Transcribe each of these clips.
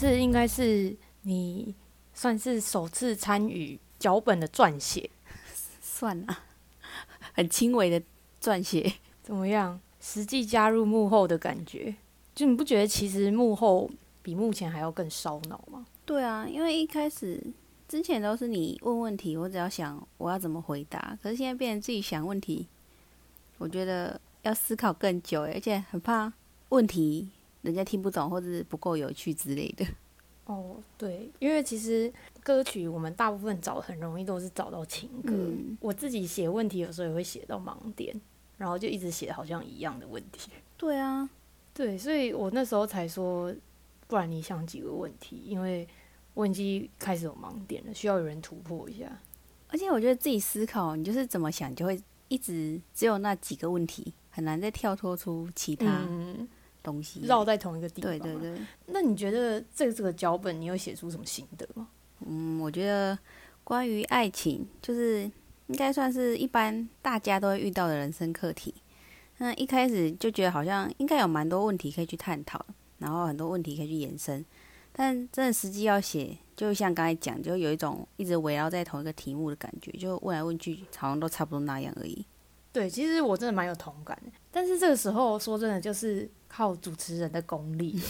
次应该是你算是首次参与脚本的撰写，算了，很轻微的撰写。怎么样？实际加入幕后的感觉，就你不觉得其实幕后比目前还要更烧脑吗？对啊，因为一开始之前都是你问问题，我只要想我要怎么回答，可是现在变成自己想问题，我觉得要思考更久，而且很怕问题人家听不懂或者是不够有趣之类的。哦，对，因为其实歌曲我们大部分找很容易都是找到情歌，嗯我自己写问题有时候也会写到盲点，然后就一直写好像一样的问题。对啊，对，所以我那时候才说，不然你想几个问题，因为问机开始有盲点了，需要有人突破一下。而且我觉得自己思考，你就是怎么想，就会一直只有那几个问题，很难再跳脱出其他嗯，东西。绕在同一个地方。对对。对，那你觉得这这个脚本你有写出什么心得吗？嗯，我觉得关于爱情，就是应该算是一般大家都会遇到的人生课题。那一开始就觉得好像应该有蛮多问题可以去探讨，然后很多问题可以去延伸，但真的实际要写，就像刚才讲，就有一种一直围绕在同一个题目的感觉，就问来问去，好像都差不多那样而已。对，其实我真的蛮有同感的，但是这个时候说真的，就是靠主持人的功力。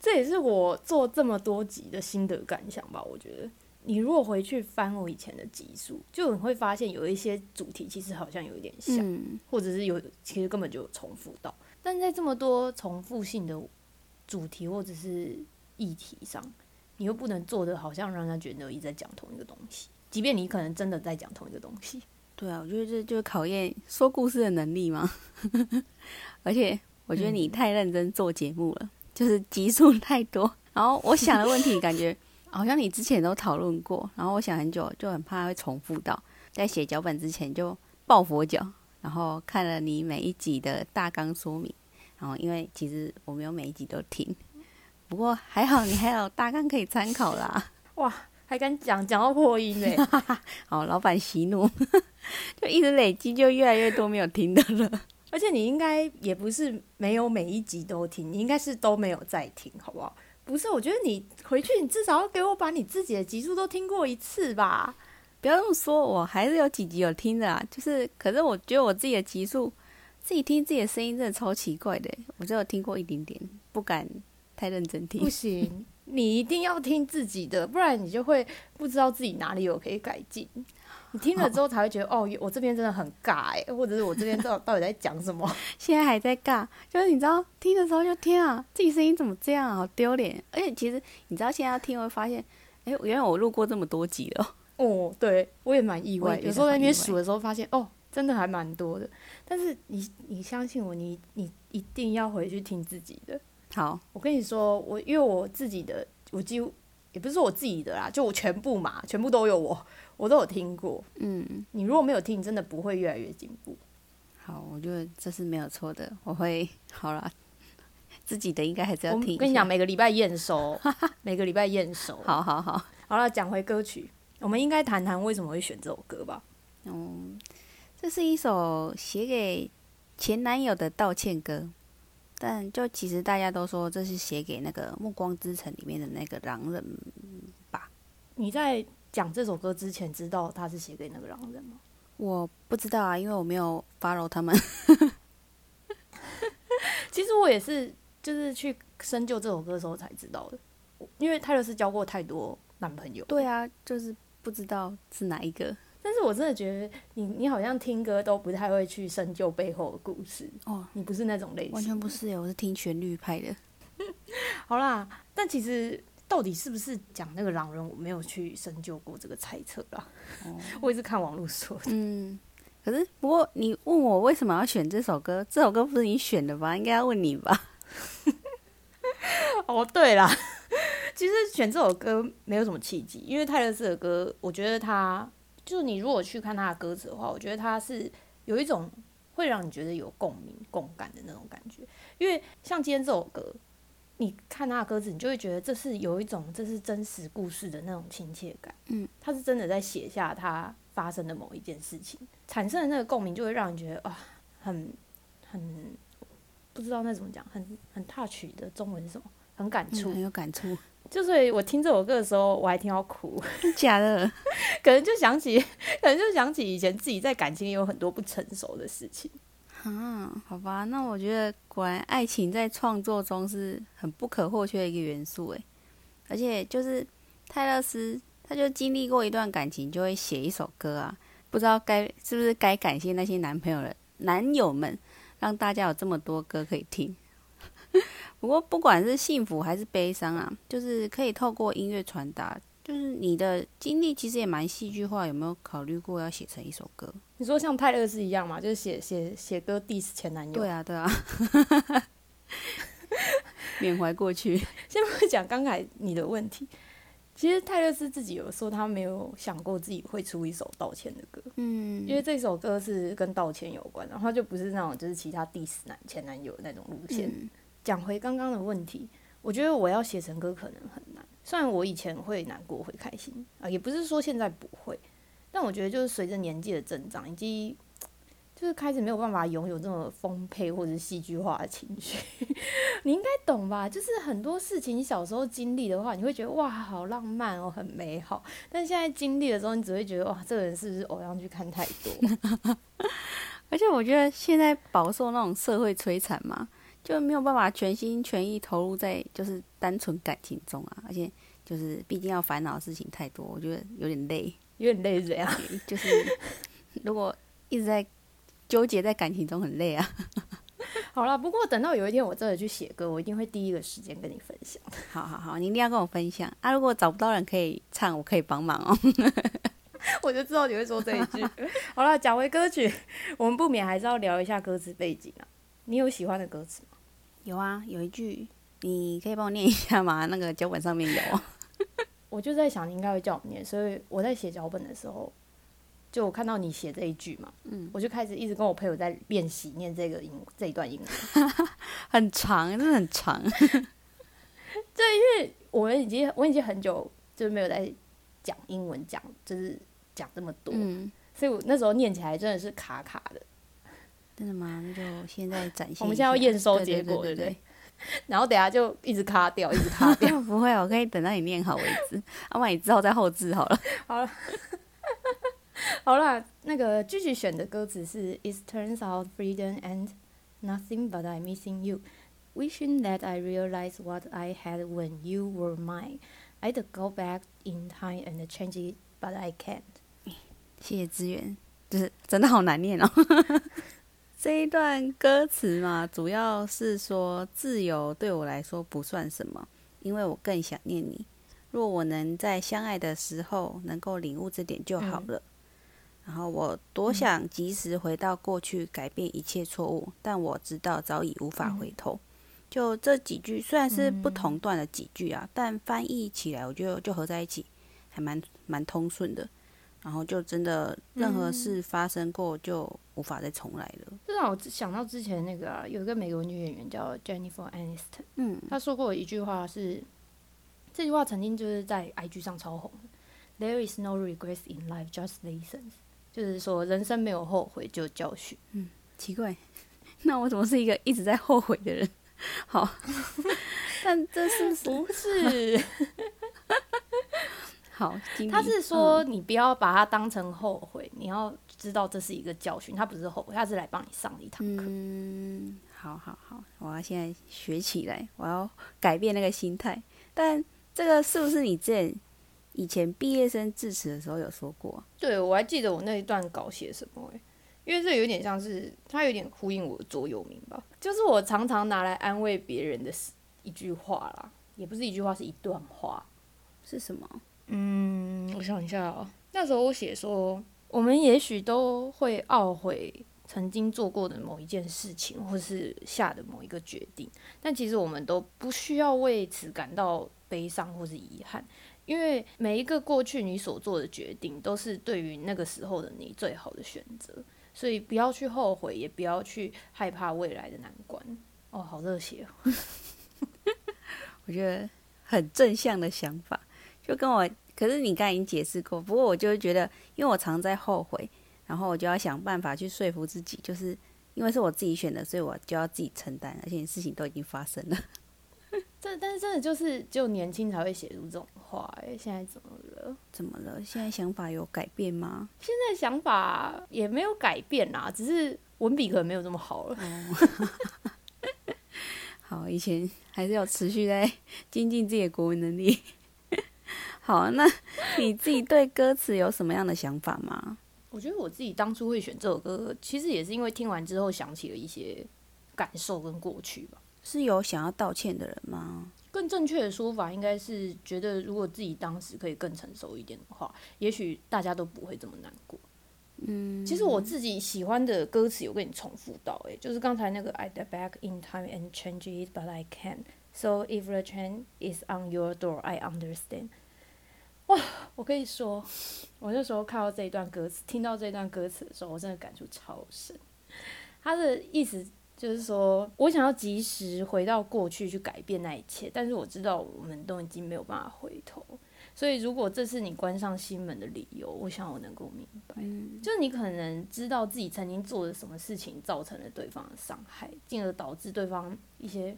这也是我做这么多集的心得感想吧。我觉得，你如果回去翻我以前的集数，就你会发现有一些主题其实好像有一点像，嗯，或者是有其实根本就有重复到。但在这么多重复性的主题或者是议题上，你又不能做的好像让人家觉得你在讲同一个东西，即便你可能真的在讲同一个东西。对啊，我觉得这就是考验说故事的能力嘛。而且我觉得你太认真做节目了，就是集数太多，然后我想的问题感觉好像你之前都讨论过，然后我想很久，就很怕会重复到，在写脚本之前就抱佛脚，然后看了你每一集的大纲说明，然后因为其实我没有每一集都听，不过还好你还有大纲可以参考啦。哇，还敢讲讲到破音嘞！好，老板息怒，就一直累积，就越来越多没有听的了。而且你应该也不是没有每一集都听，你应该是都没有在听，好不好？不是，我觉得你回去你至少要给我把你自己的集数都听过一次吧。不要这么说，我还是有几集有听的啦。就是，可是我觉得我自己的集数，自己听自己的声音真的超奇怪的。我只有听过一点点，不敢太认真听不。行，你一定要听自己的，不然你就会不知道自己哪里有可以改进。你听了之后才会觉得，哦，我这边真的很尬哎，或者是我这边到到底在讲什么？现在还在尬，就是你知道听的时候就天啊，自己声音怎么这样啊，好丢脸。而且其实你知道现在要听会发现，哎，原来我录过这么多集了。哦，对我也蛮意外，有时候在那边数的时候发现，哦，真的还蛮多的。但是你你相信我，你你一定要回去听自己的。好，我跟你说，我因为我自己的，我几乎也不是说我自己的啦，就我全部嘛，全部都有我，我都有听过。嗯，你如果没有听，你真的不会越来越进步。好，我觉得这是没有错的，我会 好啦。自己的应该还是要我听。跟你讲，，每个礼拜验收，每个礼拜验收。好好好。好了，讲回歌曲，我们应该谈谈为什么会选这首歌吧。嗯，这是一首写给前男友的道歉歌，但就其实大家都说这是写给那个《暮光之城》里面的那个狼人吧。你在讲这首歌之前，知道他是写给那个狼人吗？我不知道啊，因为我没有 follow 他们。其实我也是，就是去深究这首歌的时候才知道的。因为泰勒斯交过太多男朋友，对啊，就是不知道是哪一个。但是我真的觉得你你好像听歌都不太会去深究背后的故事，哦，你不是那种类型，完全不。是耶，我是听旋律派的。好啦，但其实到底是不是讲那个狼人，我没有去深究过这个猜测啦。哦 我也是看网络说的。嗯，可是不过你问我为什么要选这首歌，这首歌不是你选的吧？应该要问你吧？哦，对啦，其实选这首歌没有什么契机，因为泰勒斯的歌，我觉得他就是你如果去看他的歌词的话，我觉得他是有一种会让你觉得有共鸣、共感的那种感觉。因为像今天这首歌，你看他的歌词，你就会觉得这是有一种这是真实故事的那种亲切感。嗯，他是真的在写下他发生的某一件事情，产生的那个共鸣，就会让你觉得啊，很很不知道那怎么讲，很很 touch 的中文是什么？很很感触，很有感触。就所以我听这首歌的时候，我还听到哭，假的，可能就想起，可能就想起以前自己在感情里有很多不成熟的事情。啊，好吧，那我觉得果然爱情在创作中是很不可或缺的一个元素，诶，而且就是泰勒斯，他就经历过一段感情，就会写一首歌啊，不知道该是不是该感谢那些男朋友的男友们，让大家有这么多歌可以听。不过，不管是幸福还是悲伤啊，就是可以透过音乐传达。就是你的经历其实也蛮戏剧化，有没有考虑过要写成一首歌？你说像泰勒斯一样嘛，就是写写写歌 diss 前男友。对啊，对啊，缅怀过去。先不讲刚才你的问题，其实泰勒斯自己有说他没有想过自己会出一首道歉的歌。嗯，因为这首歌是跟道歉有关，然后就不是那种就是其他 diss 男前男友那种路线。讲回刚刚的问题，我觉得我要写成歌可能很难。虽然我以前会难过会开心啊，也不是说现在不会，但我觉得就是随着年纪的增长，以及 就是开始没有办法拥有这么丰沛或者戏剧化的情绪，你应该懂吧？就是很多事情你小时候经历的话，你会觉得哇好浪漫哦，很美好，但现在经历的时候，你只会觉得哇这个人是不是偶像剧看太多？而且我觉得现在饱受那种社会摧残嘛。就没有办法全心全意投入在就是单纯感情中啊，而且就是毕竟要烦恼的事情太多，我觉得有点累，有点累是怎样？就是如果一直在纠结在感情中很累啊。好了，不过等到有一天我真的去写歌，我一定会第一个时间跟你分享。好好好，你一定要跟我分享啊！如果找不到人可以唱，我可以帮忙哦。我就知道你会说这一句。好了，讲回歌曲，我们不免还是要聊一下歌词背景啊。你有喜欢的歌词吗？有啊，有一句，你可以帮我念一下吗？那个脚本上面有。我就在想，你应该会叫我念，所以我在写脚本的时候，就我看到你写这一句嘛，嗯，我就开始一直跟我朋友在练习念这个英这一段英文，很长，真的很长。对，因为我们已经我已经很久就是没有在讲英文，讲就是讲这么多，嗯，所以我那时候念起来真的是卡卡的。真的吗？那就现在展现。我们现在要验收结果，对不对？然后等下就一直卡掉，一直卡掉。不会，我可以等到你念好为止。阿妈，你之后再后置好了。好了，好了，那个继续选的歌词是：It turns out freedom and nothing but I'm missing you, wishing that I realized what I had when you were mine. I'd go back in time and change it, but I can't. 谢谢资源，就是真的好难念哦。这一段歌词嘛，主要是说自由对我来说不算什么，因为我更想念你。若我能在相爱的时候能够领悟这点就好了。然后我多想及时回到过去，改变一切错误，但我知道早已无法回头。就这几句虽然是不同段的几句啊，但翻译起来我觉得就合在一起，还蛮蛮通顺的。然后就真的任何事发生过就无法再重来了。这让我想到之前那个啊，有一个美国女演员叫 Jennifer Aniston，嗯，她说过一句话是，这句话曾经就是在 IG 上超红的，There is no regrets in life, just lessons，就是说人生没有后悔，就教训。嗯，奇怪，那我怎么是一个一直在后悔的人？好，但这是不是？好，他是说你不要把它当成后悔，你要知道这是一个教训，他不是后悔，他是来帮你上一堂课。嗯，好好好，我要现在学起来，我要改变那个心态。但这个是不是你之前以前毕业生致辞的时候有说过？对，我还记得我那一段稿写什么因为这有点像是他有点呼应我的座右铭吧，就是我常常拿来安慰别人的一句话啦，也不是一句话，是一段话，是什么？嗯，我想一下哦。那时候我写说，我们也许都会懊悔曾经做过的某一件事情，或是下的某一个决定，但其实我们都不需要为此感到悲伤或是遗憾，因为每一个过去你所做的决定，都是对于那个时候的你最好的选择，所以不要去后悔，也不要去害怕未来的难关。哦，好热血哦！我觉得很正向的想法。就跟我，可是你刚才已经解释过，不过我就觉得，因为我常在后悔，然后我就要想办法去说服自己，就是因为是我自己选的，所以我就要自己承担，而且事情都已经发生了。这但是真的就是只有年轻才会写出这种话哎，现在怎么了？怎么了？现在想法有改变吗？现在想法也没有改变啦，只是文笔可能没有这么好了。好，以前还是要持续在精进自己的国文能力。好，那你自己对歌词有什么样的想法吗？我觉得我自己当初会选这首歌，其实也是因为听完之后想起了一些感受跟过去吧。是有想要道歉的人吗？更正确的说法应该是觉得，如果自己当时可以更成熟一点的话，也许大家都不会这么难过。嗯，其实我自己喜欢的歌词有跟你重复到，诶，就是刚才那个 I step back in time and change it, but I can't. So if the change is on your door, I understand. 哇，我跟你说，我那时候看到这一段歌词，听到这段歌词的时候，我真的感触超深。他的意思。就是说，我想要及时回到过去去改变那一切，但是我知道我们都已经没有办法回头。所以，如果这是你关上心门的理由，我想我能够明白，就是你可能知道自己曾经做了什么事情造成了对方的伤害，进而导致对方一些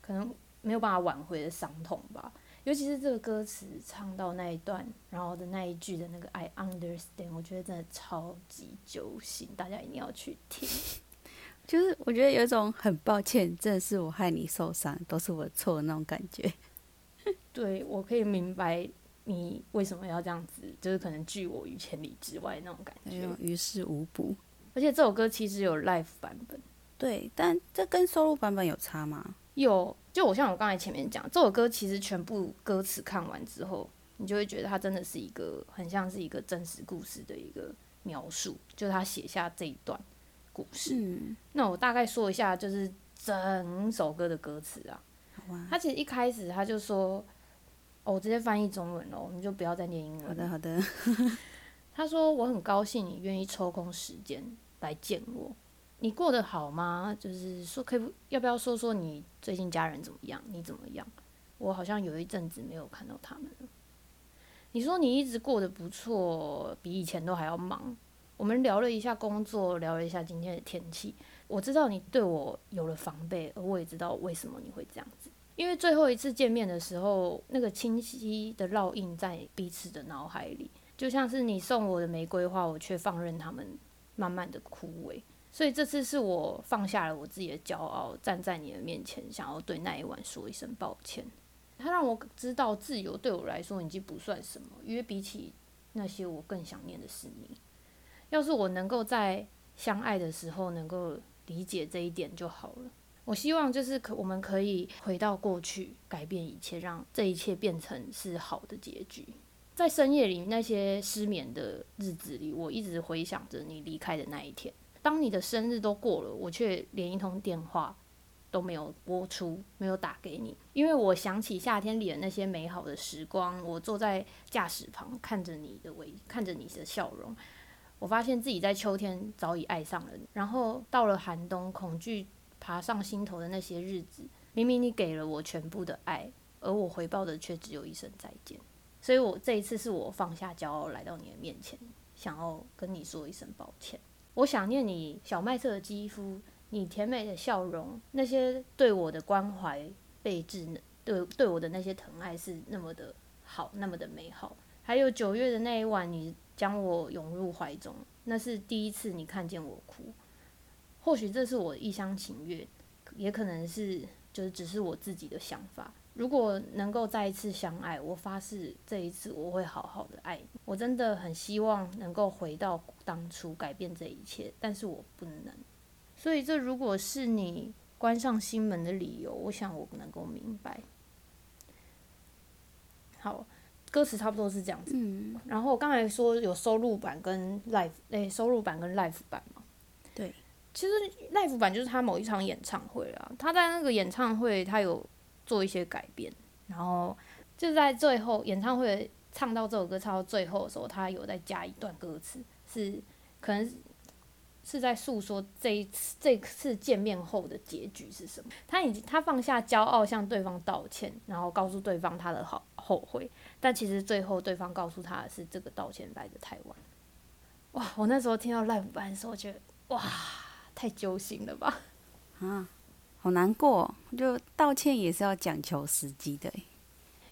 可能没有办法挽回的伤痛吧。尤其是这个歌词唱到那一段，然后的那一句的那个 “I understand”，我觉得真的超级揪心，大家一定要去听。就是我觉得有一种很抱歉，真的是我害你受伤，都是我的错的那种感觉。对，我可以明白你为什么要这样子，就是可能拒我于千里之外那种感觉，于事无补。而且这首歌其实有 live 版本，对，但这跟收录版本有差吗？有，就我像我刚才前面讲，这首歌其实全部歌词看完之后，你就会觉得它真的是一个很像是一个真实故事的一个描述，就是他写下这一段。故事，那我大概说一下，就是整首歌的歌词啊。他其实一开始他就说，哦，我直接翻译中文了，我们就不要再念英文。好的，好的。他说，我很高兴你愿意抽空时间来见我。你过得好吗？就是说，可以要不要说说你最近家人怎么样？你怎么样？我好像有一阵子没有看到他们了。你说你一直过得不错，比以前都还要忙。我们聊了一下工作，聊了一下今天的天气。我知道你对我有了防备，而我也知道为什么你会这样子。因为最后一次见面的时候，那个清晰的烙印在彼此的脑海里，就像是你送我的玫瑰花，我却放任它们慢慢的枯萎。所以这次是我放下了我自己的骄傲，站在你的面前，想要对那一晚说一声抱歉。他让我知道，自由对我来说已经不算什么，因为比起那些，我更想念的是你。要是我能够在相爱的时候能够理解这一点就好了。我希望就是可我们可以回到过去，改变一切，让这一切变成是好的结局。在深夜里那些失眠的日子里，我一直回想着你离开的那一天。当你的生日都过了，我却连一通电话都没有拨出，没有打给你，因为我想起夏天里的那些美好的时光。我坐在驾驶旁，看着你的微，看着你的笑容。我发现自己在秋天早已爱上了你，然后到了寒冬，恐惧爬上心头的那些日子，明明你给了我全部的爱，而我回报的却只有一声再见。所以，我这一次是我放下骄傲来到你的面前，想要跟你说一声抱歉。我想念你小麦色的肌肤，你甜美的笑容，那些对我的关怀备至，对对我的那些疼爱是那么的好，那么的美好。还有九月的那一晚，你。将我拥入怀中，那是第一次你看见我哭。或许这是我一厢情愿，也可能是就是只是我自己的想法。如果能够再一次相爱，我发誓这一次我会好好的爱你。我真的很希望能够回到当初，改变这一切，但是我不能。所以这如果是你关上心门的理由，我想我能够明白。好。歌词差不多是这样子，然后我刚才说有收录版跟 live，诶，收录版跟 live 版嘛。对，其实 live 版就是他某一场演唱会啊，他在那个演唱会他有做一些改变，然后就在最后演唱会唱到这首歌唱到最后的时候，他有再加一段歌词，是可能是在诉说这一次这次见面后的结局是什么。他已经他放下骄傲向对方道歉，然后告诉对方他的好后悔。但其实最后对方告诉他的是这个道歉来的太晚。哇！我那时候听到 live 版的时候，觉得哇，太揪心了吧？啊，好难过，就道歉也是要讲求时机的。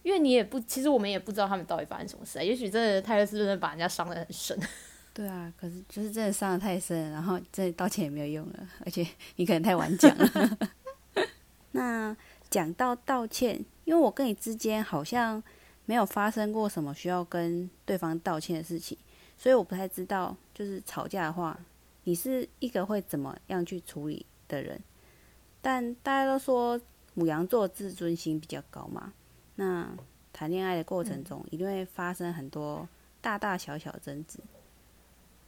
因为你也不，其实我们也不知道他们到底发生什么事啊。也许真的泰勒斯真的把人家伤得很深。对啊，可是就是真的伤得太深，然后真的道歉也没有用了，而且你可能太晚讲了。那讲到道歉，因为我跟你之间好像没有发生过什么需要跟对方道歉的事情，所以我不太知道，就是吵架的话，你是一个会怎么样去处理的人。但大家都说母羊座自尊心比较高嘛，那谈恋爱的过程中一定会发生很多大大小小的争执。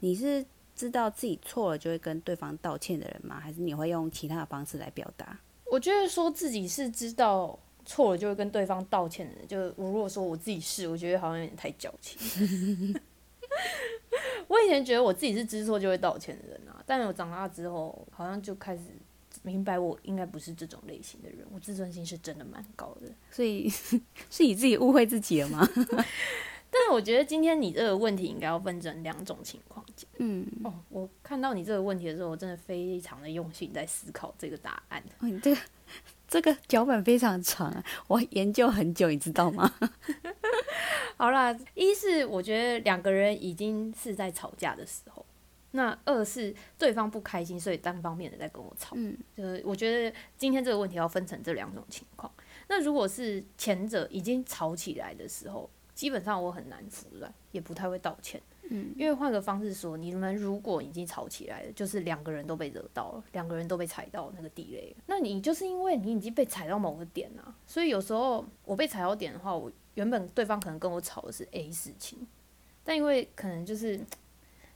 你是知道自己错了就会跟对方道歉的人吗？还是你会用其他的方式来表达？我觉得说自己是知道错了就会跟对方道歉的人，就我如果说我自己是，我觉得好像有点太矫情。我以前觉得我自己是知错就会道歉的人啊，但我长大之后好像就开始明白我应该不是这种类型的人，我自尊心是真的蛮高的。所以 是你自己误会自己了吗？但是我觉得今天你这个问题应该要分成两种情况讲。嗯，哦，我看到你这个问题的时候，我真的非常的用心在思考这个答案。哦，你这个这个脚本非常长啊，我研究很久，你知道吗？好啦，一是我觉得两个人已经是在吵架的时候，那二是对方不开心，所以单方面的在跟我吵。嗯，就是我觉得今天这个问题要分成这两种情况。那如果是前者已经吵起来的时候，基本上我很难服软，也不太会道歉。嗯，因为换个方式说，你们如果已经吵起来了，就是两个人都被惹到了，两个人都被踩到那个地雷，那你就是因为你已经被踩到某个点啊，所以有时候我被踩到点的话，我原本对方可能跟我吵的是 A 事情，但因为可能就是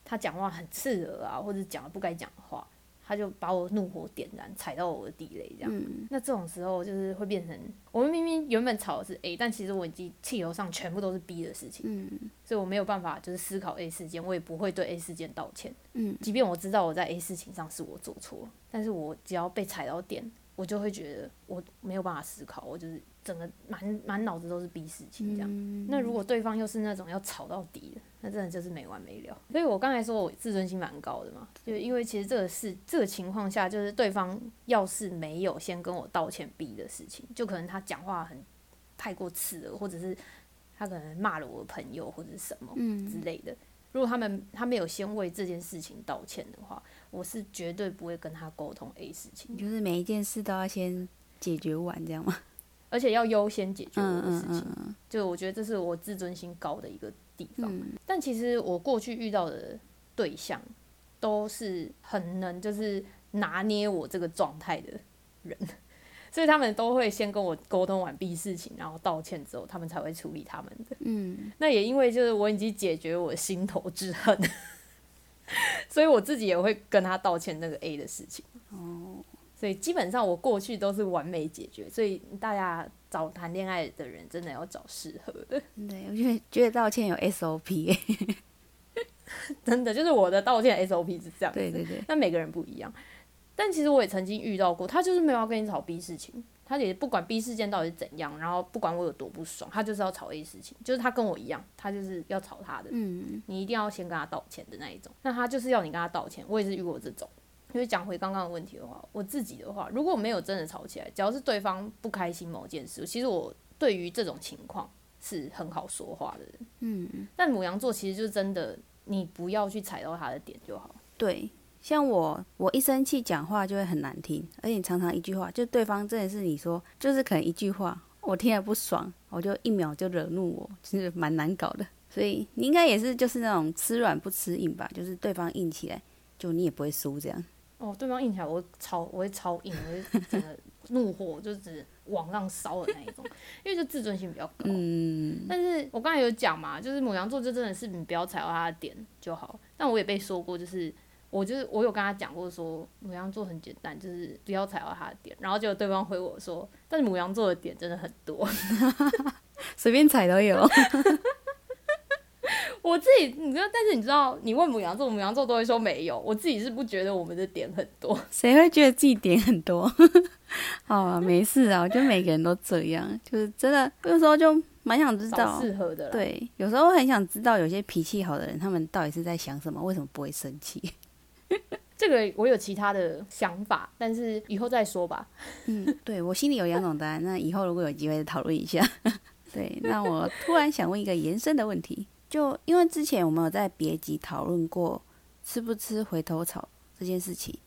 他讲话很刺耳啊，或者讲了不该讲的话。他就把我怒火点燃，踩到我的地雷，这样。那这种时候就是会变成，我们明明原本吵的是 A，但其实我已经气头上全部都是 B 的事情。嗯，所以我没有办法就是思考 A 事件，我也不会对 A 事件道歉。嗯，即便我知道我在 A 事情上是我做错，但是我只要被踩到点，我就会觉得我没有办法思考，我就是整个满满脑子都是 B 事情这样。那如果对方又是那种要吵到底的。那真的就是没完没了，所以我刚才说我自尊心蛮高的嘛，就因为其实这个事这个情况下，就是对方要是没有先跟我道歉 B 的事情，就可能他讲话很太过刺耳，或者是他可能骂了我的朋友或者是什么之类的。如果他们他没有先为这件事情道歉的话，我是绝对不会跟他沟通 A 事情。就是每一件事都要先解决完，这样吗？而且要优先解决我的事情。就我觉得这是我自尊心高的一个。地方，但其实我过去遇到的对象都是很能就是拿捏我这个状态的人，所以他们都会先跟我沟通完毕事情，然后道歉之后，他们才会处理他们的。嗯，那也因为就是我已经解决我心头之恨，所以我自己也会跟他道歉那个 A 的事情。哦。所以基本上我过去都是完美解决，所以大家找谈恋爱的人真的要找适合的。对，我觉得觉得道歉有 SOP，真的就是我的道歉 SOP 是这样。对对对。那每个人不一样，但其实我也曾经遇到过，他就是没有要跟你吵 B 事情，他也不管 B 事件到底是怎样，然后不管我有多不爽，他就是要吵 A 事情，就是他跟我一样，他就是要吵他的。嗯。你一定要先跟他道歉的那一种，那他就是要你跟他道歉，我也是遇过这种。因为讲回刚刚的问题的话，我自己的话，如果没有真的吵起来，只要是对方不开心某件事，其实我对于这种情况是很好说话的人。嗯，但母羊座其实就是真的，你不要去踩到他的点就好。对，像我，我一生气讲话就会很难听，而且常常一句话，就对方真的是你说，就是可能一句话，我听了不爽，我就一秒就惹怒我，其实蛮难搞的。所以你应该也是就是那种吃软不吃硬吧，就是对方硬起来，就你也不会输这样。哦，对方硬起来，我会超，我会超硬，我会整个 怒火就只往上烧的那一种，因为就自尊心比较高。嗯。但是我刚才有讲嘛，就是母羊座就真的是你不要踩到他的点就好。但我也被说过，就是我就是我有跟他讲过说母羊座很简单，就是不要踩到他的点。然后结果对方回我说，但是母羊座的点真的很多，随便踩都有。我自己，你知道，但是你知道，你问母羊座，母羊座都会说没有。我自己是不觉得我们的点很多，谁会觉得自己点很多？好啊，没事啊，我觉得每个人都这样，就是真的，有时候就蛮想知道适合的。对，有时候很想知道有些脾气好的人，他们到底是在想什么，为什么不会生气？这个我有其他的想法，但是以后再说吧。嗯，对我心里有两种答案，那以后如果有机会讨论一下。对，那我突然想问一个延伸的问题，就因为之前我们有在别集讨论过吃不吃回头草这件事情，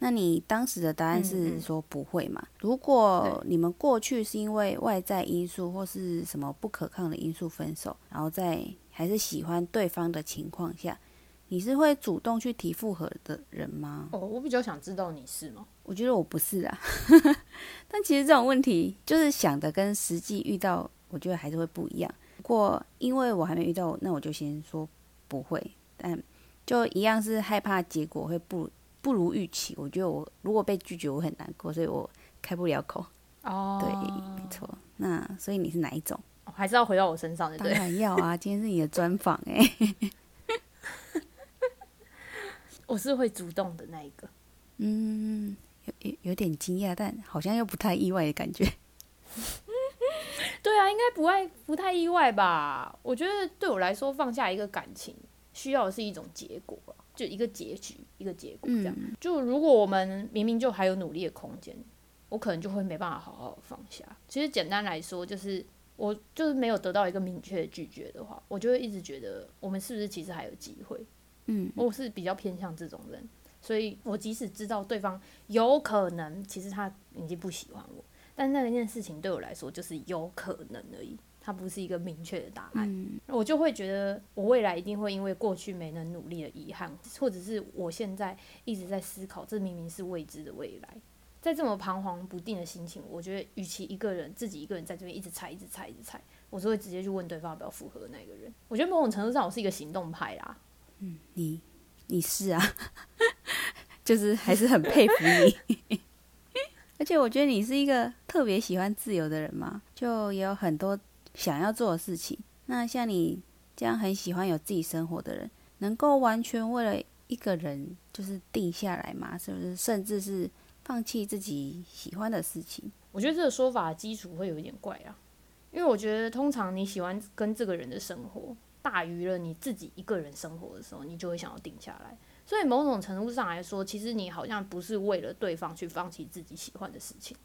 那你当时的答案是说不会嘛？如果你们过去是因为外在因素或是什么不可抗的因素分手，然后在还是喜欢对方的情况下，你是会主动去提复合的人吗？哦，我比较想知道你是吗？我觉得我不是啊，但其实这种问题就是想的跟实际遇到。我觉得还是会不一样。不过，因为我还没遇到，那我就先说不会。但就一样是害怕结果会不不如预期。我觉得我如果被拒绝，我很难过，所以我开不了口。哦，对，没错。那所以你是哪一种？还是要回到我身上的？当然要啊！今天是你的专访哎。我是会主动的那一个。嗯，有有有点惊讶，但好像又不太意外的感觉。对啊，应该不会不太意外吧？我觉得对我来说，放下一个感情需要的是一种结果，就一个结局，一个结果这样。就如果我们明明就还有努力的空间，我可能就会没办法好好放下。其实简单来说，就是我就是没有得到一个明确的拒绝的话，我就会一直觉得我们是不是其实还有机会？嗯，我是比较偏向这种人，所以我即使知道对方有可能其实他已经不喜欢我。但那一件事情对我来说就是有可能而已，它不是一个明确的答案。我就会觉得，我未来一定会因为过去没能努力的遗憾，或者是我现在一直在思考，这明明是未知的未来，在这么彷徨不定的心情，我觉得与其一个人自己一个人在这边一直猜、一直猜、一直猜，我就会直接去问对方要不要复合的那个人。我觉得某种程度上，我是一个行动派啦。嗯，你你是啊，就是还是很佩服你。而且我觉得你是一个特别喜欢自由的人嘛，就也有很多想要做的事情。那像你这样很喜欢有自己生活的人，能够完全为了一个人就是定下来嘛？是不是？甚至是放弃自己喜欢的事情？我觉得这个说法基础会有一点怪啊，因为我觉得通常你喜欢跟这个人的生活大于了你自己一个人生活的时候，你就会想要定下来。所以某种程度上来说，其实你好像不是为了对方去放弃自己喜欢的事情，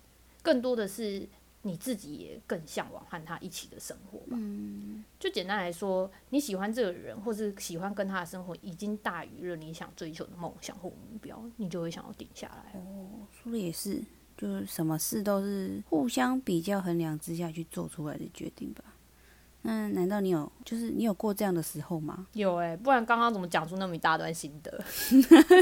更多的是你自己也更向往和他一起的生活吧。嗯，就简单来说，你喜欢这个人，或是喜欢跟他的生活，已经大于了你想追求的梦想或目标，你就会想要定下来。哦，说的也是，就是什么事都是互相比较衡量之下去做出来的决定吧。那难道你有就是你有过这样的时候吗？有哎，不然刚刚怎么讲出那么一大段心得？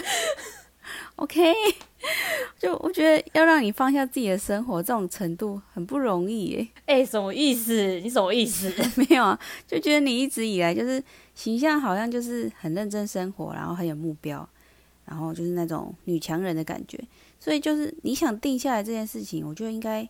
OK，就我觉得要让你放下自己的生活，这种程度很不容易耶。哎，什么意思？你什么意思？没有啊，就觉得你一直以来就是形象好像就是很认真生活，然后很有目标，然后就是那种女强人的感觉。所以就是你想定下来这件事情，我觉得应该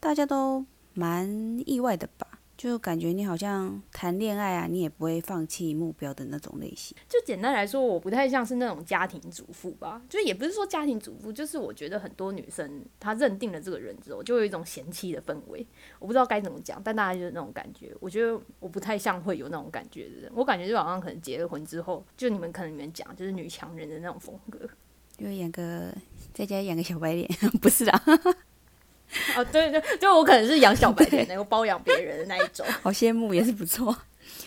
大家都蛮意外的吧。就感觉你好像谈恋爱啊，你也不会放弃目标的那种类型。就简单来说，我不太像是那种家庭主妇吧。就也不是说家庭主妇，就是我觉得很多女生她认定了这个人之后，就有一种嫌弃的氛围。我不知道该怎么讲，但大家就是那种感觉。我觉得我不太像会有那种感觉的人。我感觉就好像可能结了婚之后，就你们可能你们讲就是女强人的那种风格，就演个在家养个小白脸，不是啊。哦，对对，就我可能是养小白脸，能够包养别人的那一种，好羡慕也是不错。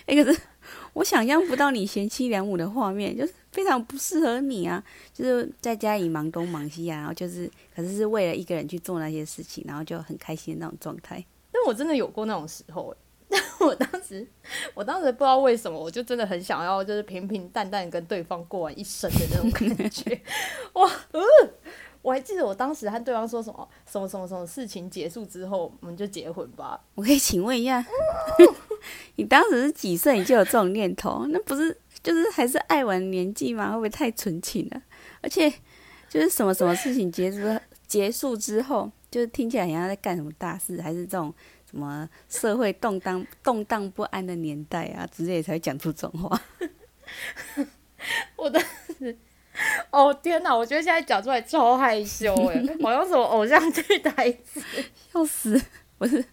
那个是我想象不到你贤妻良母的画面，就是非常不适合你啊！就是在家里忙东忙西啊，然后就是可是是为了一个人去做那些事情，然后就很开心的那种状态。但我真的有过那种时候，但我当时我当时不知道为什么，我就真的很想要，就是平平淡淡跟对方过完一生的那种感觉。哇，呃。我还记得我当时和对方说什么，什么什么什么事情结束之后，我们就结婚吧。我可以请问一下，你当时是几岁你就有这种念头？那不是就是还是爱玩年纪吗？会不会太纯情了？而且就是什么什么事情结束结束之后，就是听起来好像在干什么大事，还是这种什么社会动荡动荡不安的年代啊之类才会讲出这种话。我当时。哦天哪！我觉得现在讲出来超害羞哎，好像什么偶像剧台词，笑死！不是，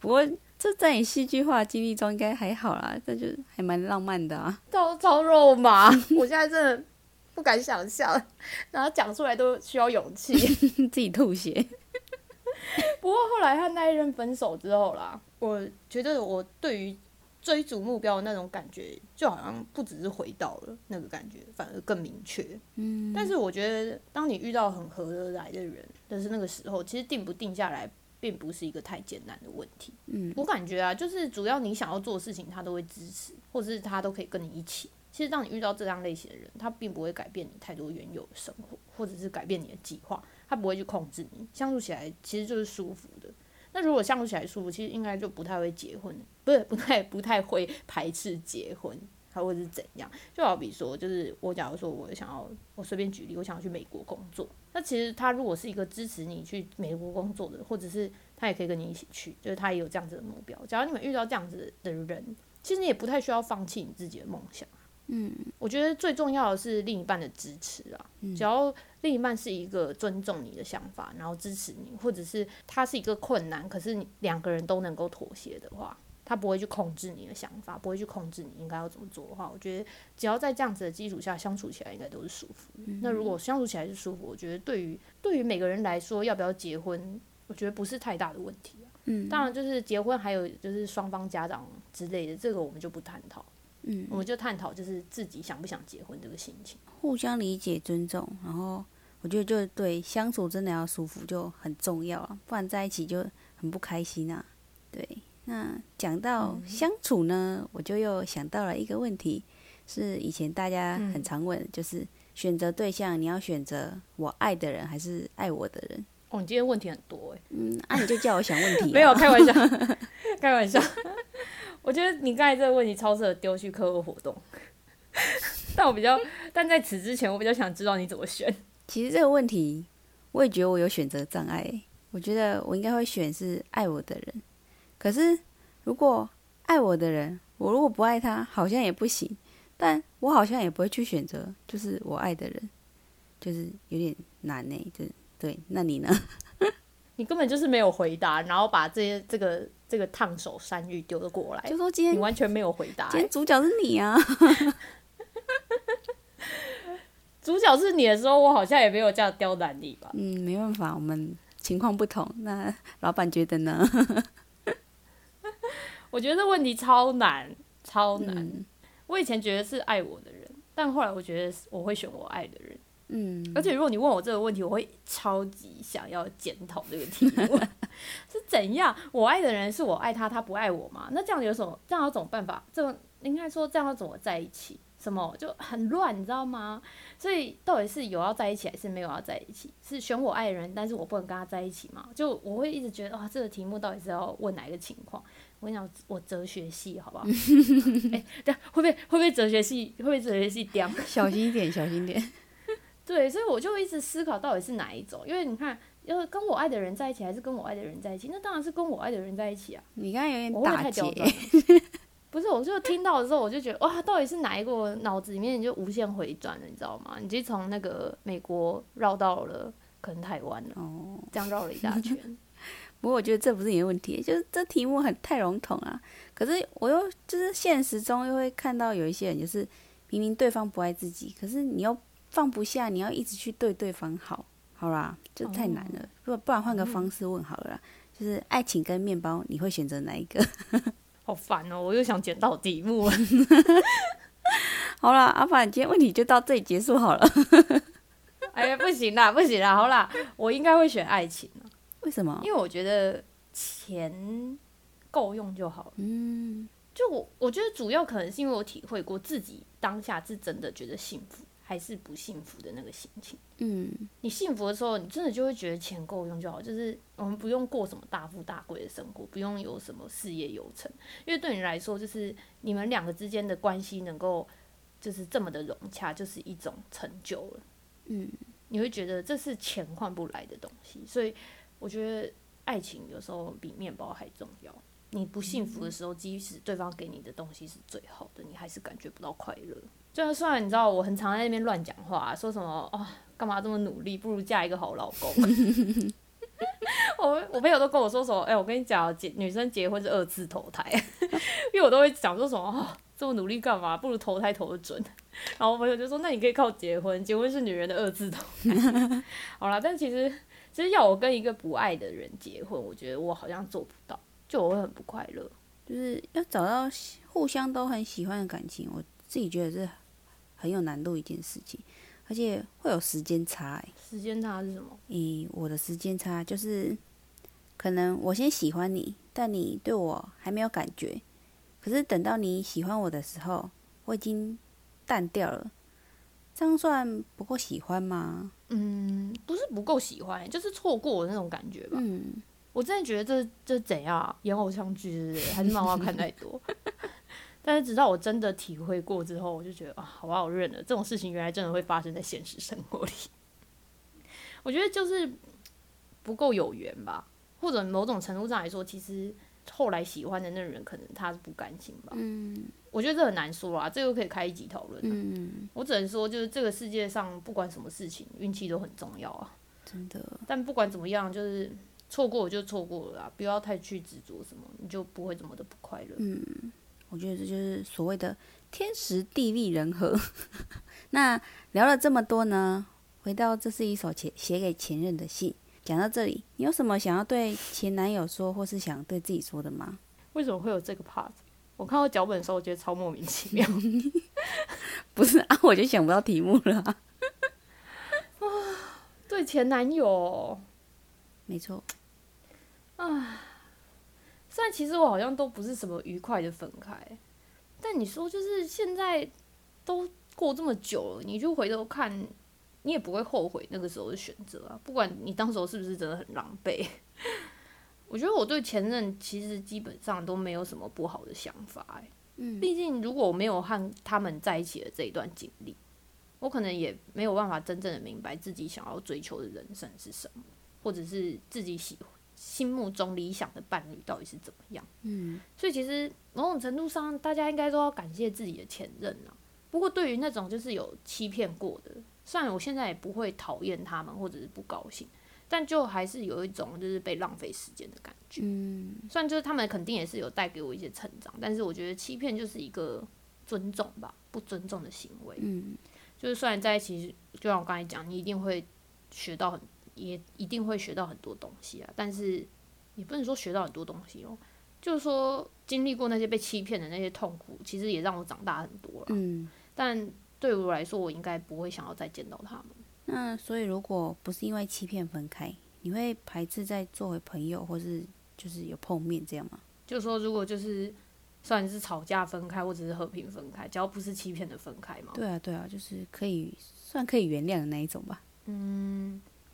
不过这在你戏剧化经历中应该还好啦，这就还蛮浪漫的啊。超超肉麻！我现在真的不敢想象，然后讲出来都需要勇气。自己吐血。不过后来和那一任分手之后啦，我觉得我对于追逐目标的那种感觉，就好像不只是回到了那个感觉，反而更明确。嗯，但是我觉得，当你遇到很合得来的人，但是那个时候，其实定不定下来，并不是一个太艰难的问题。嗯，我感觉啊，就是主要你想要做的事情，他都会支持，或者是他都可以跟你一起。其实，当你遇到这样类型的人，他并不会改变你太多原有的生活，或者是改变你的计划。他不会去控制你，相处起来其实就是舒服的。那如果相处起来舒服，其实应该就不太会结婚，不是不太不太会排斥结婚，还会是怎样？就好比说，就是我假如说我想要，我随便举例，我想要去美国工作，那其实他如果是一个支持你去美国工作的，或者是他也可以跟你一起去，就是他也有这样子的目标。假如你们遇到这样子的人，其实你也不太需要放弃你自己的梦想。嗯，我觉得最重要的是另一半的支持啊。只要另一半是一个尊重你的想法，然后支持你，或者是他是一个困难，可是你两个人都能够妥协的话，他不会去控制你的想法，不会去控制你应该要怎么做的话，我觉得只要在这样子的基础下相处起来，应该都是舒服。那如果相处起来是舒服，我觉得对于对于每个人来说，要不要结婚，我觉得不是太大的问题啊。嗯，当然就是结婚还有就是双方家长之类的，这个我们就不探讨。嗯，我们就探讨就是自己想不想结婚这个心情，互相理解、尊重，然后我觉得就对相处真的要舒服就很重要啊，不然在一起就很不开心啊。对，那讲到相处呢，我就又想到了一个问题，是以前大家很常问，就是选择对象，你要选择我爱的人还是爱我的人？哦，你今天问题很多哎。嗯，那你就叫我想问题。没有开玩笑，开玩笑。我觉得你刚才这个问题超适合丢去课后活动，但我比较，但在此之前，我比较想知道你怎么选。其实这个问题，我也觉得我有选择障碍。我觉得我应该会选是爱我的人，可是如果爱我的人，我如果不爱他，好像也不行。但我好像也不会去选择，就是我爱的人，就是有点难呢。这对，那你呢？你根本就是没有回答，然后把这些这个。这个烫手山芋丢了过来，就说今天你完全没有回答。今天主角是你啊！主角是你的时候，我好像也没有这样刁难你吧？嗯，没办法，我们情况不同。那老板觉得呢？我觉得问题超难，超难。我以前觉得是爱我的人，但后来我觉得我会选我爱的人。嗯，而且如果你问我这个问题，我会超级想要检讨这个题目 是怎样。我爱的人是我爱他，他不爱我吗？那这样有什么？这样有什么办法？这应该说这样要怎么在一起？什么就很乱，你知道吗？所以到底是有要在一起，还是没有要在一起？是选我爱的人，但是我不能跟他在一起吗？就我会一直觉得哇，这个题目到底是要问哪一个情况？我跟你讲，我哲学系，好不好？哎，对，会不会会不会哲学系？会不会哲学系掉？小心一点，小心点。对，所以我就一直思考到底是哪一种，因为你看，要跟我爱的人在一起，还是跟我爱的人在一起？那当然是跟我爱的人在一起啊。你刚刚有点打结。不是，我就听到的时候，我就觉得哇，到底是哪一个？我脑子里面就无限回转了，你知道吗？你就从那个美国绕到了可能台湾了，哦，这样绕了一大圈。不过我觉得这不是你的问题，就是这题目很太笼统啊。可是我又就是现实中又会看到有一些人，就是明明对方不爱自己，可是你又。放不下，你要一直去对对方好，好啦，这太难了。不不然换个方式问好了，就是爱情跟面包，你会选择哪一个？好烦哦，我又想捡到题目了。好啦，阿凡，今天问题就到这里结束好了。哎呀，不行啦，不行啦，好啦，我应该会选爱情为什么？因为我觉得钱够用就好了。嗯，就我我觉得主要可能是因为我体会过自己当下是真的觉得幸福。还是不幸福的那个心情。嗯，你幸福的时候，你真的就会觉得钱够用就好，就是我们不用过什么大富大贵的生活，不用有什么事业有成，因为对你来说，就是你们两个之间的关系能够就是这么的融洽，就是一种成就了。嗯，你会觉得这是钱换不来的东西，所以我觉得爱情有时候比面包还重要。你不幸福的时候，即使对方给你的东西是最好的，你还是感觉不到快乐。就算你知道我很常在那边乱讲话，说什么哦，干嘛这么努力，不如嫁一个好老公。我我朋友都跟我说什么，哎，我跟你讲，结女生结婚是二次投胎，因为我都会讲说什么哦，这么努力干嘛？不如投胎投的准。然后我朋友就说，那你可以靠结婚，结婚是女人的二次投胎。好啦，但其实其实要我跟一个不爱的人结婚，我觉得我好像做不到，就我会很不快乐。就是要找到互相都很喜欢的感情，我自己觉得是很有难度一件事情，而且会有时间差、欸。时间差是什么？以我的时间差就是，可能我先喜欢你，但你对我还没有感觉，可是等到你喜欢我的时候，我已经淡掉了，这样算不够喜欢吗？嗯，不是不够喜欢，就是错过的那种感觉吧。嗯，我真的觉得这这怎样啊？演偶像剧是不是？还是漫画看太多？但是直到我真的体会过之后，我就觉得啊，好吧，我认了，这种事情原来真的会发生在现实生活里。我觉得就是不够有缘吧，或者某种程度上来说，其实后来喜欢的那个人可能他是不甘心吧。嗯我觉得这很难说啊，这个可以开一集讨论啊。嗯，我只能说，就是这个世界上不管什么事情，运气都很重要啊。真的，但不管怎么样，就是错过就错过了啦，不要太去执着什么，你就不会这么的不快乐。嗯，我觉得这就是所谓的天时地利人和。那聊了这么多呢，回到这是一首写写给前任的信。讲到这里，你有什么想要对前男友说，或是想对自己说的吗？为什么会有这个 part？我看到脚本的时候，我觉得超莫名其妙。不是啊，我就想不到题目了啊、对前男友，没错，虽然其实我好像都不是什么愉快的分开，但你说就是现在都过这么久了，你就回头看，你也不会后悔那个时候的选择啊。不管你当时候是不是真的很狼狈，我觉得我对前任其实基本上都没有什么不好的想法、欸。嗯毕竟如果我没有和他们在一起的这一段经历，我可能也没有办法真正的明白自己想要追求的人生是什么，或者是自己喜心目中理想的伴侣到底是怎么样。嗯所以其实某种程度上，大家应该都要感谢自己的前任啊。不过对于那种就是有欺骗过的，虽然我现在也不会讨厌他们或者是不高兴，但就还是有一种就是被浪费时间的感觉。嗯虽然就是他们肯定也是有带给我一些成长，但是我觉得欺骗就是一个尊重吧，不尊重的行为。嗯就是虽然在一起，就像我刚才讲，你一定会学到很，也一定会学到很多东西啊，但是也不能说学到很多东西哦，就是说经历过那些被欺骗的那些痛苦，其实也让我长大很多了。嗯。但对我来说，我应该不会想要再见到他们。那所以，如果不是因为欺骗分开，你会排斥再作为朋友，或是就是有碰面这样吗？就是说，如果就是虽然是吵架分开，或者是和平分开，只要不是欺骗的分开嘛，对啊，对啊，就是可以算可以原谅的那一种吧。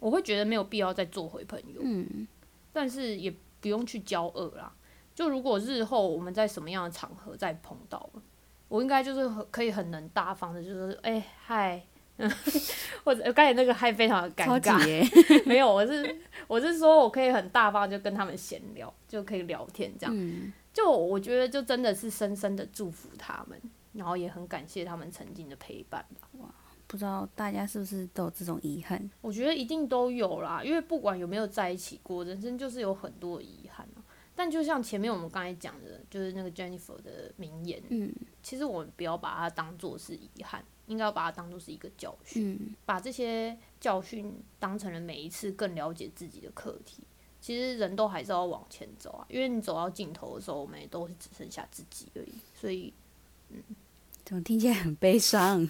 我会觉得没有必要再做回朋友。嗯但是也不用去交恶啦。就如果日后我们在什么样的场合再碰到了，我应该就是可以很能大方的，就是哎嗨，或者刚才那个嗨非常的尴尬，耶，没有，我是我是说我可以很大方地就跟他们闲聊，就可以聊天这样。嗯就我觉得就真的是深深的祝福他们，然后也很感谢他们曾经的陪伴吧。不知道大家是不是都有这种遗憾？我觉得一定都有啦，因为不管有没有在一起过，人生就是有很多遗憾啊。但就像前面我们刚才讲的，就是那个 Jennifer 的名言，嗯其实我们不要把它当做是遗憾，应该要把它当做是一个教训，嗯把这些教训当成了每一次更了解自己的课题。其实人都还是要往前走啊，因为你走到尽头的时候，我们也都是只剩下自己而已。所以嗯怎么听起来很悲伤？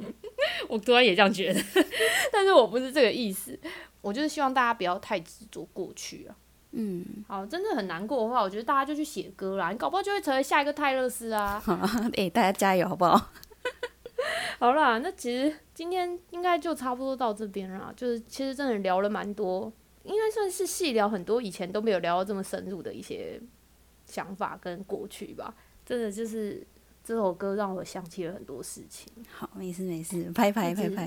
我突然也这样觉得，但是我不是这个意思，我就是希望大家不要太执着过去啊。嗯，好，真的很难过的话，我觉得大家就去写歌啦，你搞不好就会成为下一个泰勒斯啊。哎、大家加油好不好？好啦，那其实今天应该就差不多到这边啦，就是其实真的聊了蛮多，应该算是细聊很多以前都没有聊到这么深入的一些想法跟过去吧。真的就是这首歌让我想起了很多事情。好，没事没事，拍拍 拍拍。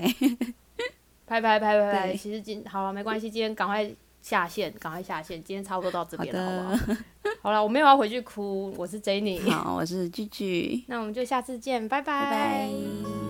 拍拍拍拍拍，其实今好了没关系，今天赶快下线，赶快下线，今天差不多到这好边了，好的，不好？好了，我没有要回去哭，我是 Jenny，好，我是聚聚，那我们就下次见，拜拜拜。